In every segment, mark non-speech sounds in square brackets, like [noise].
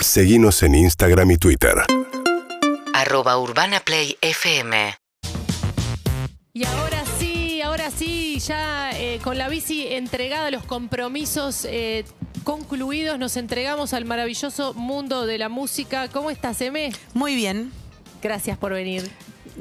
Seguimos en Instagram y Twitter. Arroba Urbana Play FM. Y ahora sí, ahora sí, ya eh, con la bici entregada, los compromisos eh, concluidos, nos entregamos al maravilloso mundo de la música. ¿Cómo estás, Eme? Muy bien. Gracias por venir.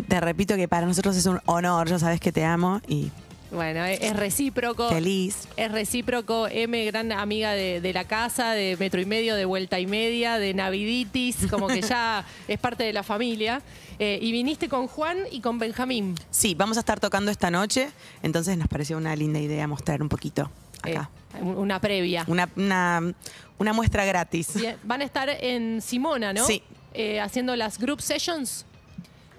Te repito que para nosotros es un honor, ya sabes que te amo y Bueno, es recíproco. feliz. Es recíproco, M, gran amiga de, de la casa, de metro y medio, de vuelta y media, de Naviditis, como que ya [laughs] es parte de la familia. Eh, y viniste con Juan y con Benjamín. Sí, vamos a estar tocando esta noche, entonces nos pareció una linda idea mostrar un poquito acá. Eh, una previa. Una, una, una muestra gratis. Bien, Van a estar en Simona, ¿no? Sí. Eh, haciendo las group sessions.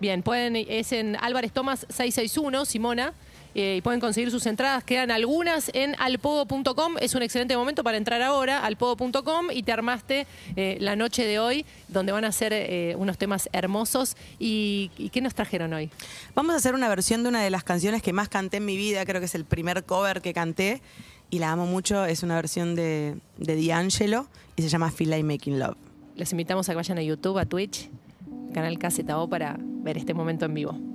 Bien, pueden, es en Álvarez Tomás 661, Simona. Eh, y pueden conseguir sus entradas. Quedan algunas en alpogo.com. Es un excelente momento para entrar ahora, alpogo.com, y te armaste eh, la noche de hoy, donde van a ser eh, unos temas hermosos. ¿Y, y qué nos trajeron hoy? Vamos a hacer una versión de una de las canciones que más canté en mi vida, creo que es el primer cover que canté y la amo mucho, es una versión de, de D'Angelo y se llama Feel Like Making Love. Les invitamos a que vayan a YouTube, a Twitch, canal KZO, para ver este momento en vivo.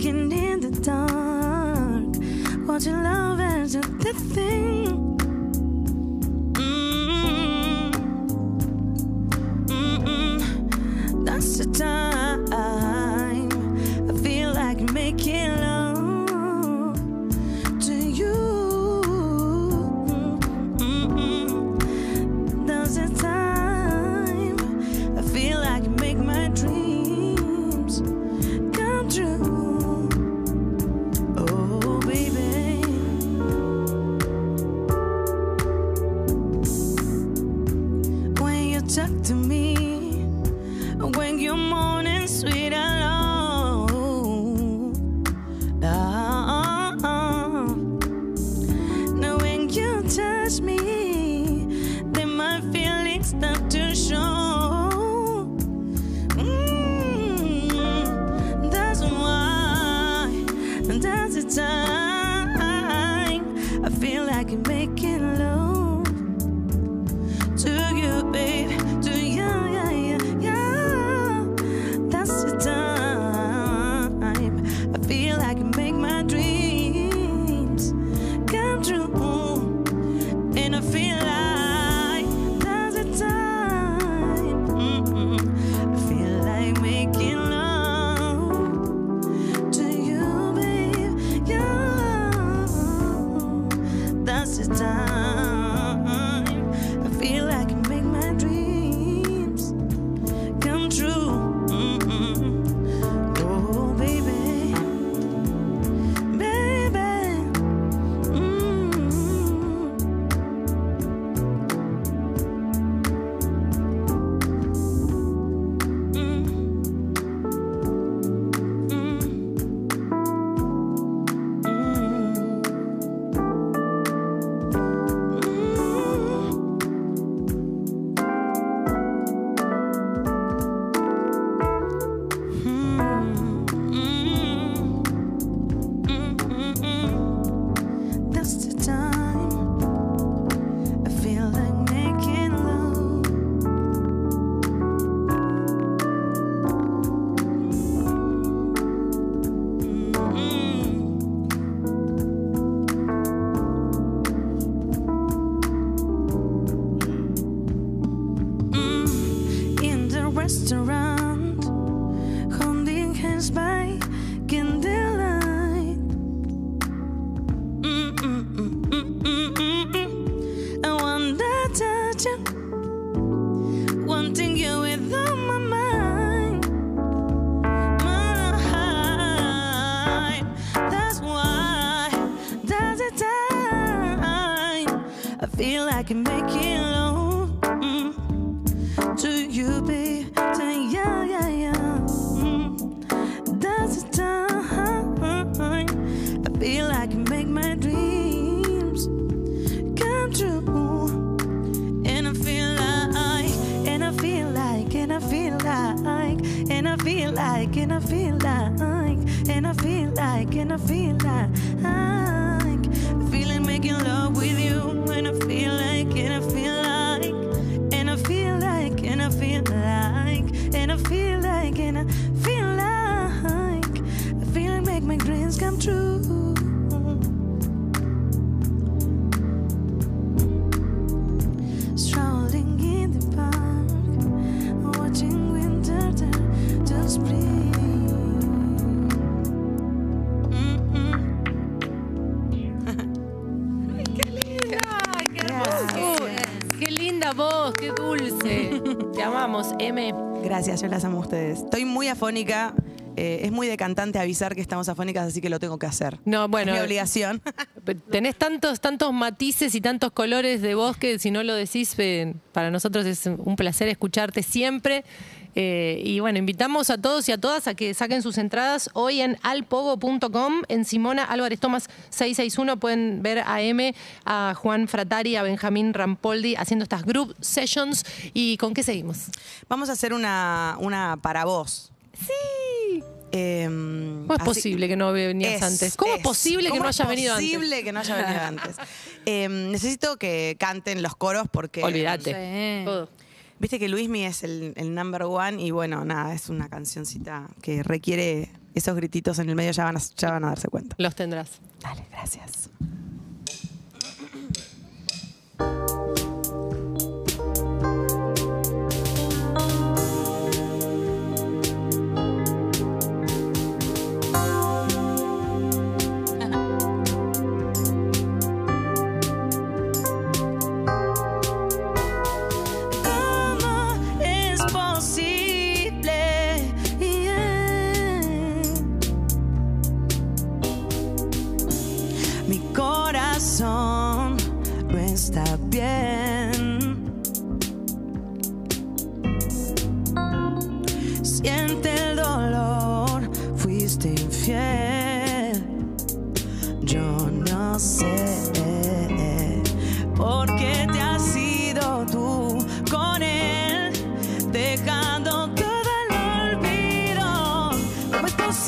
Walking in the dark, watching love as a the thing. Mm-mm. Mm-mm. That's the time I feel like I'm making love feel I can make it alone. Mm. To you, babe. To yeah, yeah, yeah. Mm. There's a time I feel I can make my dreams come true. And I feel like, and I feel like, and I feel like, and I feel like, and I feel like, and I feel like, and I feel like, feeling making love with you. And I feel like, and I feel like, and I feel like, and I feel like, and I feel like, and I feel like, make my dreams come true. Amamos, M. Gracias, yo las amo a ustedes. Estoy muy afónica. eh, es muy de cantante avisar que estamos afónicas, así que lo tengo que hacer. No, bueno. Es mi obligación. [laughs] Tenés tantos, tantos matices y tantos colores de voz que si no lo decís, eh, para nosotros es un placer escucharte siempre. Eh, y bueno, invitamos a todos y a todas a que saquen sus entradas hoy en alpogo.com. En Simona Álvarez Tomás 661 pueden ver a M, a Juan Fratari, a Benjamín Rampoldi haciendo estas group sessions. ¿Y con qué seguimos? Vamos a hacer una, una para vos. Sí. Em, ¿Cómo es así- posible que no venías Es, antes? ¿Cómo es posible que ¿Cómo no es hayas venido antes? posible que no haya venido [laughs] antes? Em, necesito que canten los coros porque... Olvídate. Todo. Viste que Luismi es el, el number one y bueno, nada, es una cancioncita que requiere esos grititos en el medio, ya van a, ya van a darse cuenta. Los tendrás. Dale, gracias.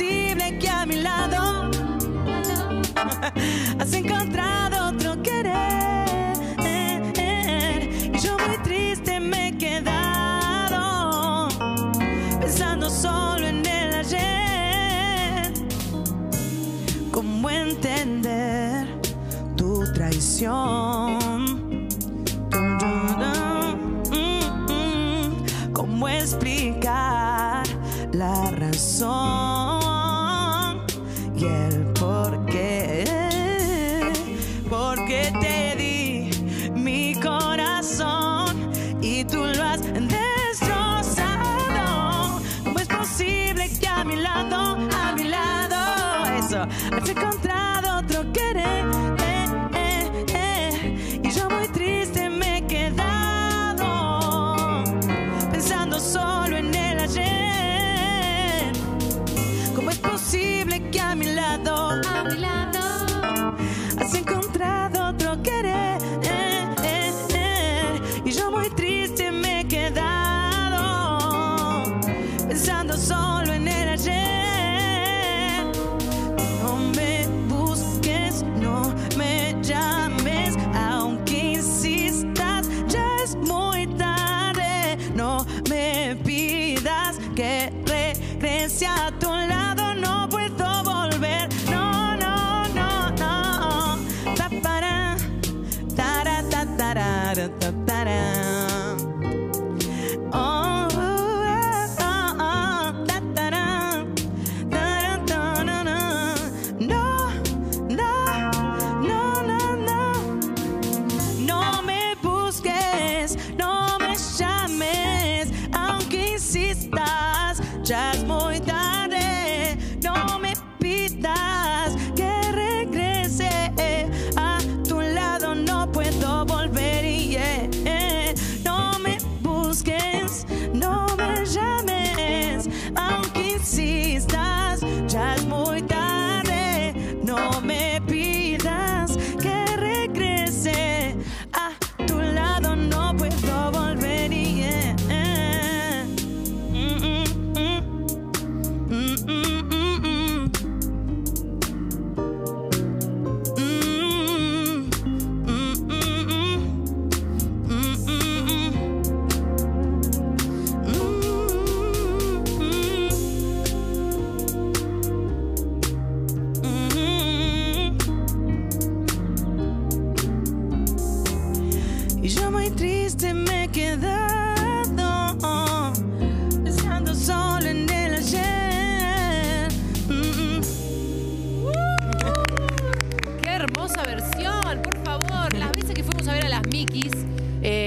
¿Cómo es posible que a mi lado [laughs] has encontrado otro querer? Y yo muy triste me he quedado pensando solo en el ayer. ¿Cómo entender tu traición? A mi lado, a mi lado, has encontrado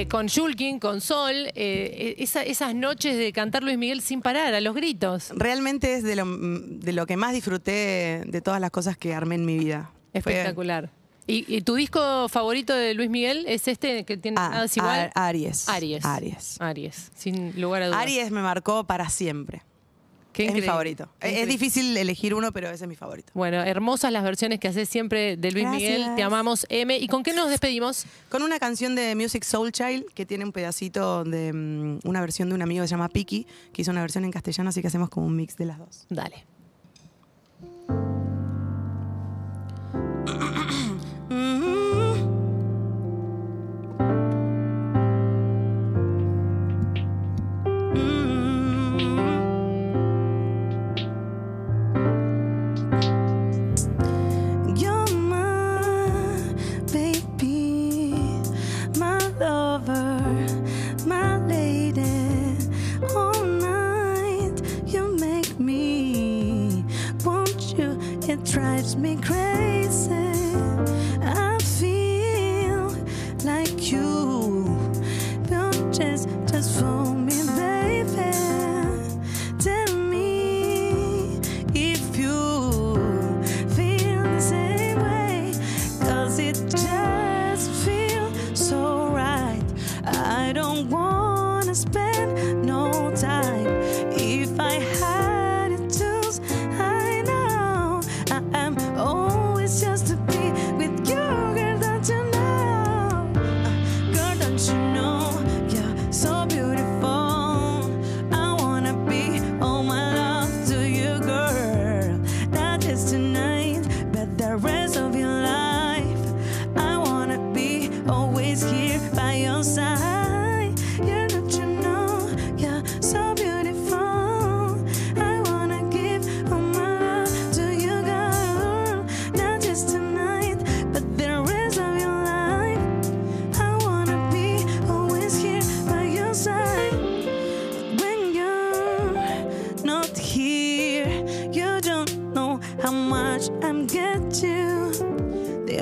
eh, con Shulkin, con Sol, eh, esa- esas noches de cantar Luis Miguel sin parar, a los gritos. Realmente es de lo, de lo que más disfruté de todas las cosas que armé en mi vida. Fue- Espectacular. ¿Y, y tu disco favorito de Luis Miguel es este que tiene Ah, nada igual? Aries. Aries. Aries. Aries, sin lugar a dudas. Aries me marcó para siempre. Qué es mi favorito. Qué Es- difícil elegir uno, pero ese es mi favorito. Bueno, hermosas las versiones que haces siempre de Luis Gracias. Miguel. Te amamos, M. ¿Y con qué nos despedimos? Con una canción de Music Soul Child que tiene un pedacito de mm, una versión de un amigo que se llama Piki, que hizo una versión en castellano, así que hacemos como un mix de las dos. Dale. If you how much I'm you. The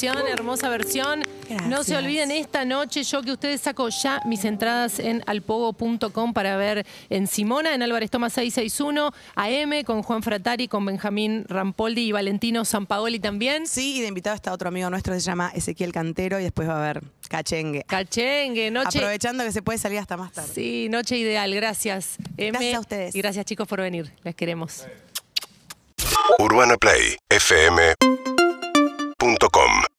canción, hermosa versión. No se olviden esta noche, yo que ustedes saco ya mis entradas en alpogo.com para ver en Simona, en Álvarez Toma 661, AM, con Juan Fratari, con Benjamín Rampoldi y Valentino Sampaoli también. Sí, y de invitado está otro amigo nuestro que se llama Ezequiel Cantero y después va a haber cachengue. Cachengue, noche. Aprovechando que se puede salir hasta más tarde. Sí, noche ideal. Gracias. M. Gracias a ustedes. Y gracias chicos por venir. Les queremos. Urbana Play fm.com